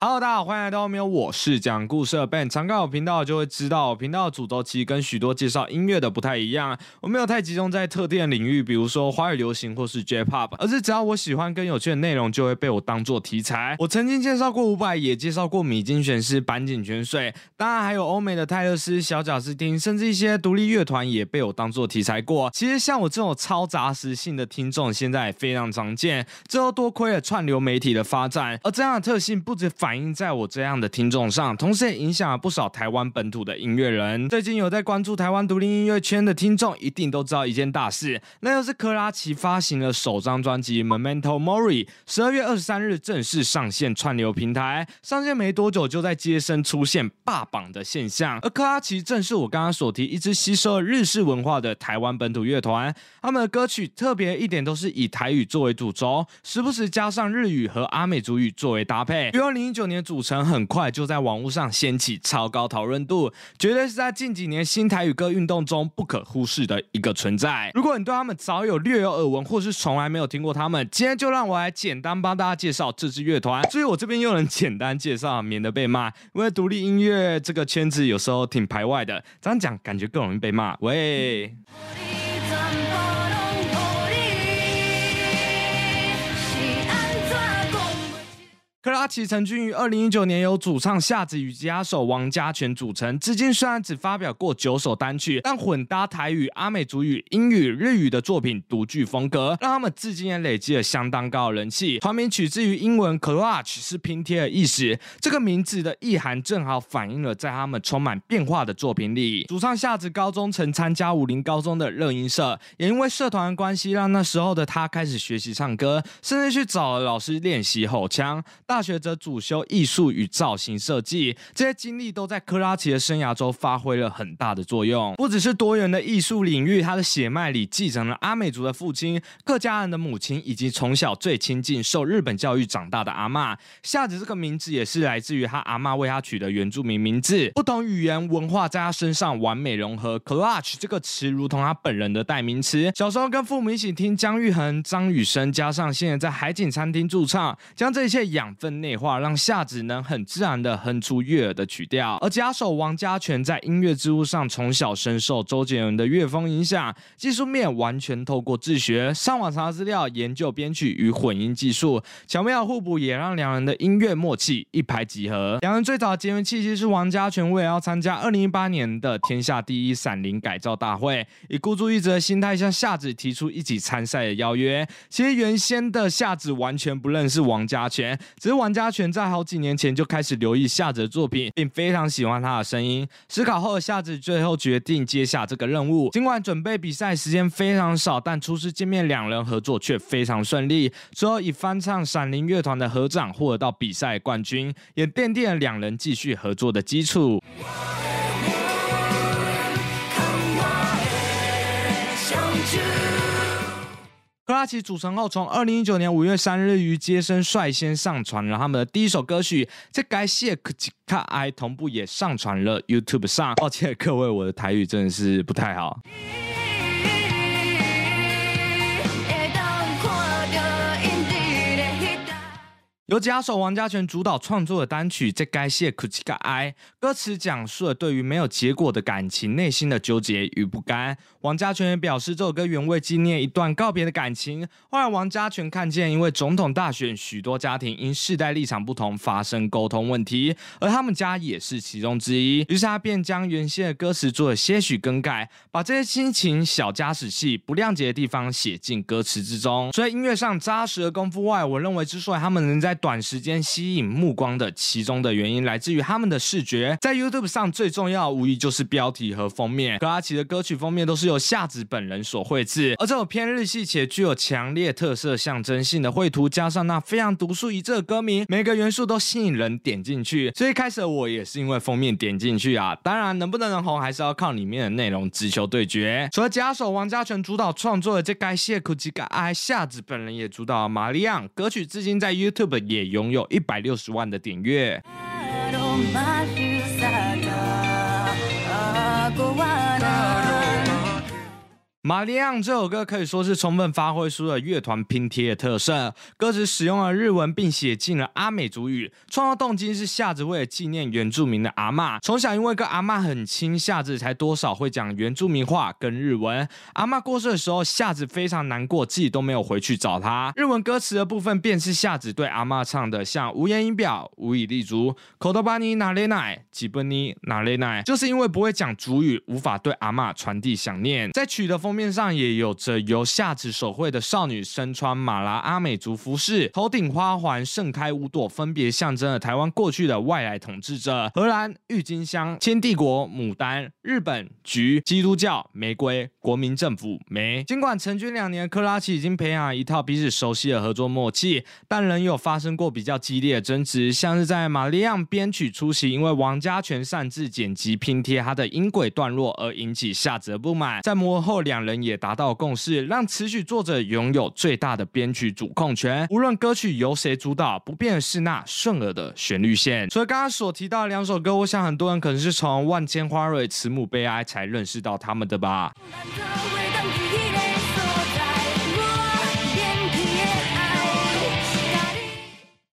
Hello，大家好，欢迎来到喵，我是讲故事的 Ben。常看我频道就会知道，频道的主轴其实跟许多介绍音乐的不太一样，我没有太集中在特定的领域，比如说华语流行或是 J-Pop，而是只要我喜欢跟有趣的内容，就会被我当做题材。我曾经介绍过伍佰，也介绍过米津玄师、坂井泉水，当然还有欧美的泰勒斯、小贾斯汀，甚至一些独立乐团也被我当做题材过。其实像我这种超杂食性的听众，现在也非常常见，这都多亏了串流媒体的发展，而这样的特性不止反反映在我这样的听众上，同时也影响了不少台湾本土的音乐人。最近有在关注台湾独立音乐圈的听众，一定都知道一件大事，那就是克拉奇发行了首张专辑《Memento Mori》，十二月二十三日正式上线串流平台。上线没多久，就在街声出现霸榜的现象。而克拉奇正是我刚刚所提一支吸收了日式文化的台湾本土乐团，他们的歌曲特别一点都是以台语作为主轴，时不时加上日语和阿美族语作为搭配。于二零一九年组成，很快就在网络上掀起超高讨论度，绝对是在近几年新台语歌运动中不可忽视的一个存在。如果你对他们早有略有耳闻，或是从来没有听过他们，今天就让我来简单帮大家介绍这支乐团。所以我这边又能简单介绍，免得被骂。因为独立音乐这个圈子有时候挺排外的，这样讲感觉更容易被骂。喂。克拉奇成军于二零一九年，由主唱夏子与吉他手王家全组成。至今虽然只发表过九首单曲，但混搭台语、阿美族语、英语、日语的作品独具风格，让他们至今也累积了相当高的人气。团名取自于英文 “clutch”，是拼贴的意思。这个名字的意涵正好反映了在他们充满变化的作品里。主唱夏子高中曾参加武林高中的乐音社，也因为社团关系，让那时候的他开始学习唱歌，甚至去找了老师练习吼腔。大学则主修艺术与造型设计，这些经历都在克拉奇的生涯中发挥了很大的作用。不只是多元的艺术领域，他的血脉里继承了阿美族的父亲、客家人的母亲，以及从小最亲近、受日本教育长大的阿妈。夏子这个名字也是来自于他阿妈为他取的原住民名字。不同语言文化在他身上完美融合，clutch 这个词如同他本人的代名词。小时候跟父母一起听姜育恒、张雨生，加上现在在海景餐厅驻唱，将这一切养。分内化，让夏子能很自然的哼出悦耳的曲调。而家手王家全在音乐之路上从小深受周杰伦的乐风影响，技术面完全透过自学、上网查资料、研究编曲与混音技术，巧妙互补，也让两人的音乐默契一拍即合。两人最早结缘契机是王家全为了要参加二零一八年的天下第一闪灵改造大会，以孤注一掷的心态向夏子提出一起参赛的邀约。其实原先的夏子完全不认识王家全。其实玩家全在好几年前就开始留意夏子的作品，并非常喜欢他的声音。思考后，夏子最后决定接下这个任务。尽管准备比赛时间非常少，但初次见面两人合作却非常顺利。最后以翻唱闪灵乐团的合掌获得到比赛冠军，也奠定了两人继续合作的基础。克拉奇组成后，从二零一九年五月三日于街声率先上传了他们的第一首歌曲《这该谢克吉卡埃》，同步也上传了 YouTube 上。抱歉各位，我的台语真的是不太好。由吉他手王家全主导创作的单曲《这该谢苦奇个哀》，歌词讲述了对于没有结果的感情内心的纠结与不甘。王家全也表示，这首歌原为纪念一段告别的感情。后来，王家全看见，因为总统大选，许多家庭因世代立场不同发生沟通问题，而他们家也是其中之一。于是，他便将原先的歌词做了些许更改，把这些亲情、小家史戏、不谅解的地方写进歌词之中。所以，音乐上扎实的功夫外，我认为之所以他们能在短时间吸引目光的其中的原因，来自于他们的视觉。在 YouTube 上最重要无疑就是标题和封面。格拉奇的歌曲封面都是由夏子本人所绘制，而这种偏日系且具有强烈特色象征性的绘图，加上那非常独树一帜的歌名，每个元素都吸引人点进去。所以开始我也是因为封面点进去啊。当然，能不能红还是要靠里面的内容直球对决。除了假手王家全主导创作的这该谢库吉嘎爱，夏子本人也主导玛利亚歌曲，至今在 YouTube 也拥有一百六十万的点阅。玛丽昂这首歌可以说是充分发挥出了乐团拼贴的特色，歌词使用了日文，并写进了阿美族语。创作动机是夏子为了纪念原住民的阿妈，从小因为跟阿妈很亲，夏子才多少会讲原住民话跟日文。阿妈过世的时候，夏子非常难过，自己都没有回去找她。日文歌词的部分便是夏子对阿妈唱的，像无言以表、无以立足、口头巴尼哪雷奈、吉本尼哪雷奈，就是因为不会讲主语，无法对阿妈传递想念。在曲的封面面上也有着由夏子手绘的少女身穿马拉阿美族服饰，头顶花环，盛开五朵，分别象征了台湾过去的外来统治者：荷兰郁金香、清帝国牡丹、日本菊、基督教玫瑰、国民政府梅。尽管成军两年，克拉奇已经培养了一套彼此熟悉的合作默契，但仍有发生过比较激烈的争执，像是在玛利亚编曲初期，因为王家权擅自剪辑拼贴他的音轨段落而引起夏泽不满，在幕后，两人也达到共识，让词曲作者拥有最大的编曲主控权。无论歌曲由谁主导，不变的是那顺耳的旋律线。所以刚刚所提到的两首歌，我想很多人可能是从《万千花蕊慈母悲哀》才认识到他们的吧。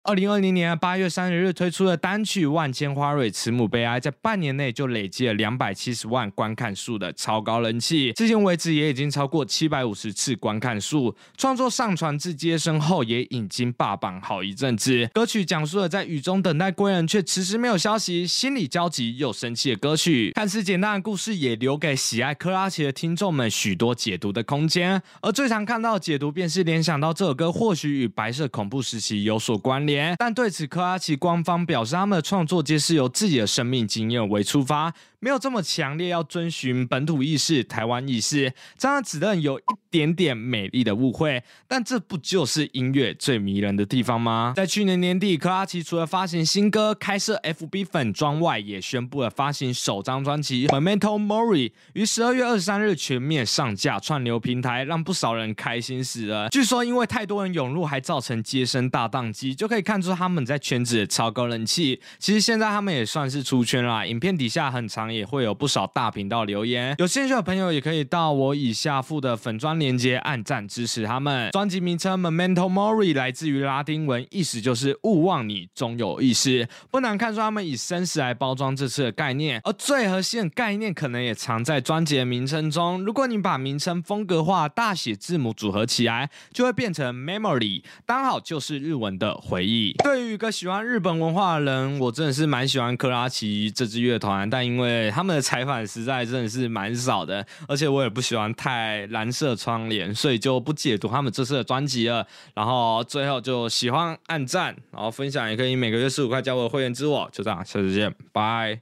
二零二零年八月三十日推出的单曲《万千花蕊慈母悲哀》，在半年内就累积了两百七十万观看数的超高人气，至今为止也已经超过七百五十次观看数。创作上传至接生后，也已经霸榜好一阵子。歌曲讲述了在雨中等待归人，却迟迟没有消息，心里焦急又生气的歌曲。看似简单的故事，也留给喜爱克拉奇的听众们许多解读的空间。而最常看到的解读，便是联想到这首歌或许与白色恐怖时期有所关联。但对此，科阿奇官方表示，他们的创作皆是由自己的生命经验为出发。没有这么强烈要遵循本土意识、台湾意识，这样只能有一点点美丽的误会。但这不就是音乐最迷人的地方吗？在去年年底，克拉奇除了发行新歌、开设 FB 粉妆外，也宣布了发行首张专辑《Memento Mori》，于十二月二十三日全面上架串流平台，让不少人开心死了。据说因为太多人涌入，还造成接生大宕机，就可以看出他们在圈子超高人气。其实现在他们也算是出圈啦，影片底下很长。也会有不少大频道留言，有兴趣的朋友也可以到我以下附的粉砖链接按赞支持他们。专辑名称 Memento Mori 来自于拉丁文，意思就是勿忘你终有意识。不难看出，他们以生死来包装这次的概念，而最核心的概念可能也藏在专辑的名称中。如果你把名称风格化，大写字母组合起来，就会变成 Memory，刚好就是日文的回忆。对于一个喜欢日本文化的人，我真的是蛮喜欢克拉奇这支乐团，但因为他们的采访实在真的是蛮少的，而且我也不喜欢太蓝色窗帘，所以就不解读他们这次的专辑了。然后最后就喜欢按赞，然后分享也可以每个月十五块加我的会员之我，就这样，下次见，拜。